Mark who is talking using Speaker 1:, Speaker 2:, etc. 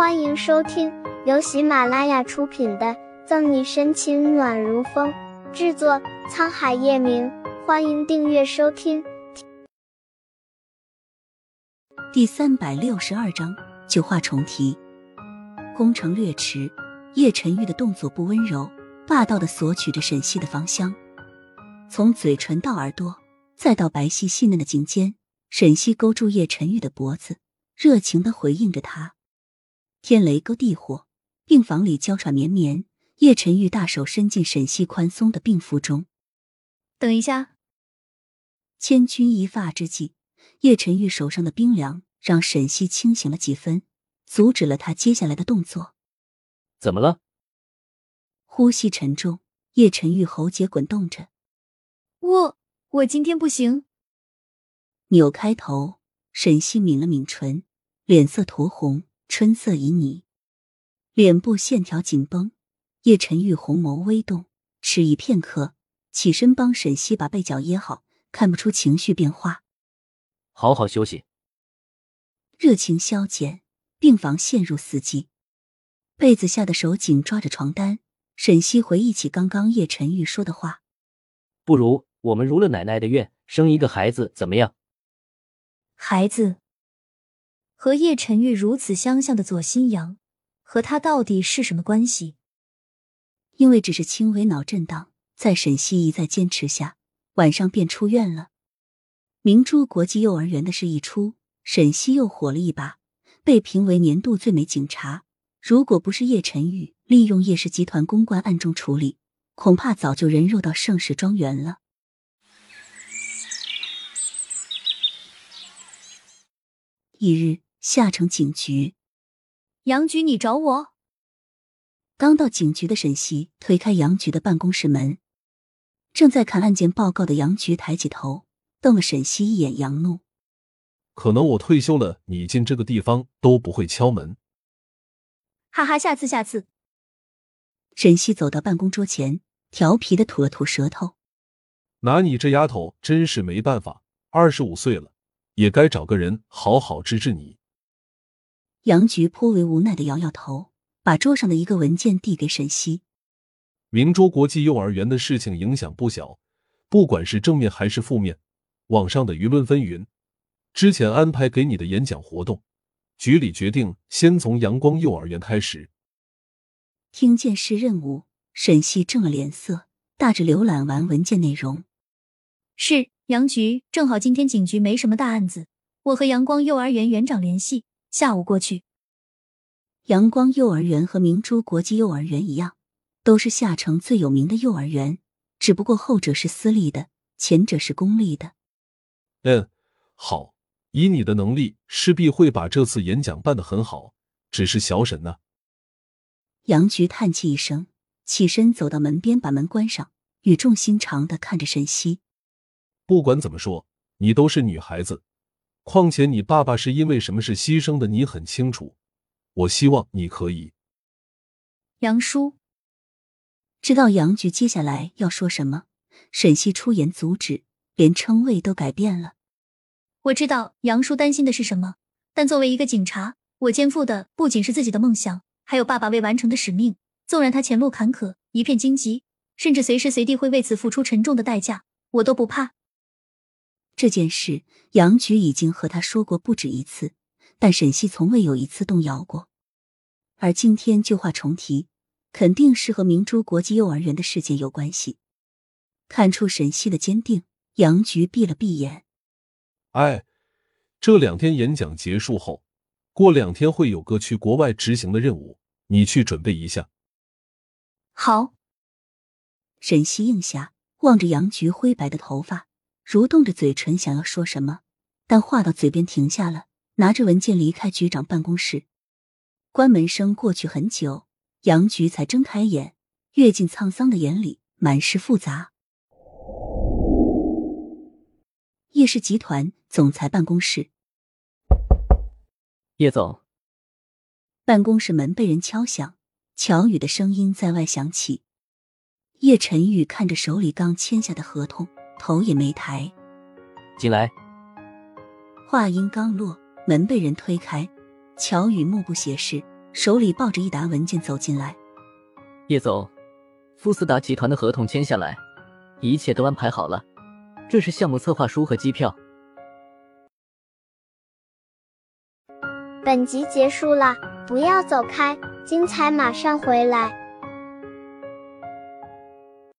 Speaker 1: 欢迎收听由喜马拉雅出品的《赠你深情暖如风》，制作沧海夜明。欢迎订阅收听。
Speaker 2: 第三百六十二章旧话重提。攻城略迟，叶晨玉的动作不温柔，霸道的索取着沈西的芳香，从嘴唇到耳朵，再到白皙细嫩的颈间，沈西勾住叶晨玉的脖子，热情的回应着他。天雷勾地火，病房里娇喘绵绵。叶晨玉大手伸进沈西宽松的病服中。
Speaker 3: 等一下，
Speaker 2: 千钧一发之际，叶晨玉手上的冰凉让沈西清醒了几分，阻止了他接下来的动作。
Speaker 4: 怎么了？
Speaker 2: 呼吸沉重，叶晨玉喉结滚动着。
Speaker 3: 我我今天不行。
Speaker 2: 扭开头，沈西抿了抿唇，脸色酡红。春色旖旎，脸部线条紧绷，叶晨玉红眸微动，迟疑片刻，起身帮沈西把被角掖好，看不出情绪变化。
Speaker 4: 好好休息。
Speaker 2: 热情消减，病房陷入死寂。被子下的手紧抓着床单，沈西回忆起刚刚叶晨玉说的话：“
Speaker 4: 不如我们如了奶奶的愿，生一个孩子，怎么样？”
Speaker 3: 孩子。和叶晨玉如此相像的左新阳，和他到底是什么关系？
Speaker 2: 因为只是轻微脑震荡，在沈西一再坚持下，晚上便出院了。明珠国际幼儿园的事一出，沈西又火了一把，被评为年度最美警察。如果不是叶晨玉利用叶氏集团公关暗中处理，恐怕早就人肉到盛世庄园了。一日。下城警局，
Speaker 3: 杨局，你找我？
Speaker 2: 刚到警局的沈西推开杨局的办公室门，正在看案件报告的杨局抬起头，瞪了沈西一眼，扬怒：“
Speaker 5: 可能我退休了，你进这个地方都不会敲门。”
Speaker 3: 哈哈，下次，下次。
Speaker 2: 沈西走到办公桌前，调皮的吐了吐舌头：“
Speaker 5: 拿你这丫头真是没办法，二十五岁了，也该找个人好好治治你。”
Speaker 2: 杨局颇为无奈的摇摇头，把桌上的一个文件递给沈西。
Speaker 5: 明珠国际幼儿园的事情影响不小，不管是正面还是负面，网上的舆论纷纭。之前安排给你的演讲活动，局里决定先从阳光幼儿园开始。
Speaker 2: 听见是任务，沈西正了脸色，大致浏览完文件内容。
Speaker 3: 是杨局，正好今天警局没什么大案子，我和阳光幼儿园园长联系。下午过去。
Speaker 2: 阳光幼儿园和明珠国际幼儿园一样，都是下城最有名的幼儿园，只不过后者是私立的，前者是公立的。
Speaker 5: 嗯，好，以你的能力，势必会把这次演讲办得很好。只是小沈呢？
Speaker 2: 杨菊叹气一声，起身走到门边，把门关上，语重心长的看着沈西。
Speaker 5: 不管怎么说，你都是女孩子。况且你爸爸是因为什么事牺牲的，你很清楚。我希望你可以。
Speaker 3: 杨叔
Speaker 2: 知道杨局接下来要说什么，沈西出言阻止，连称谓都改变了。
Speaker 3: 我知道杨叔担心的是什么，但作为一个警察，我肩负的不仅是自己的梦想，还有爸爸未完成的使命。纵然他前路坎坷，一片荆棘，甚至随时随地会为此付出沉重的代价，我都不怕。
Speaker 2: 这件事，杨局已经和他说过不止一次，但沈西从未有一次动摇过。而今天旧话重提，肯定是和明珠国际幼儿园的事件有关系。看出沈西的坚定，杨局闭了闭眼。
Speaker 5: 哎，这两天演讲结束后，过两天会有个去国外执行的任务，你去准备一下。
Speaker 3: 好。
Speaker 2: 沈西应下，望着杨局灰白的头发。蠕动着嘴唇，想要说什么，但话到嘴边停下了，拿着文件离开局长办公室。关门声过去很久，杨局才睁开眼，阅尽沧桑的眼里满是复杂。叶氏集团总裁办公室，
Speaker 4: 叶总。
Speaker 2: 办公室门被人敲响，乔宇的声音在外响起。叶晨玉看着手里刚签下的合同。头也没抬，
Speaker 4: 进来。
Speaker 2: 话音刚落，门被人推开，乔宇目不斜视，手里抱着一沓文件走进来。
Speaker 4: 叶总，富斯达集团的合同签下来，一切都安排好了，这是项目策划书和机票。
Speaker 1: 本集结束了，不要走开，精彩马上回来。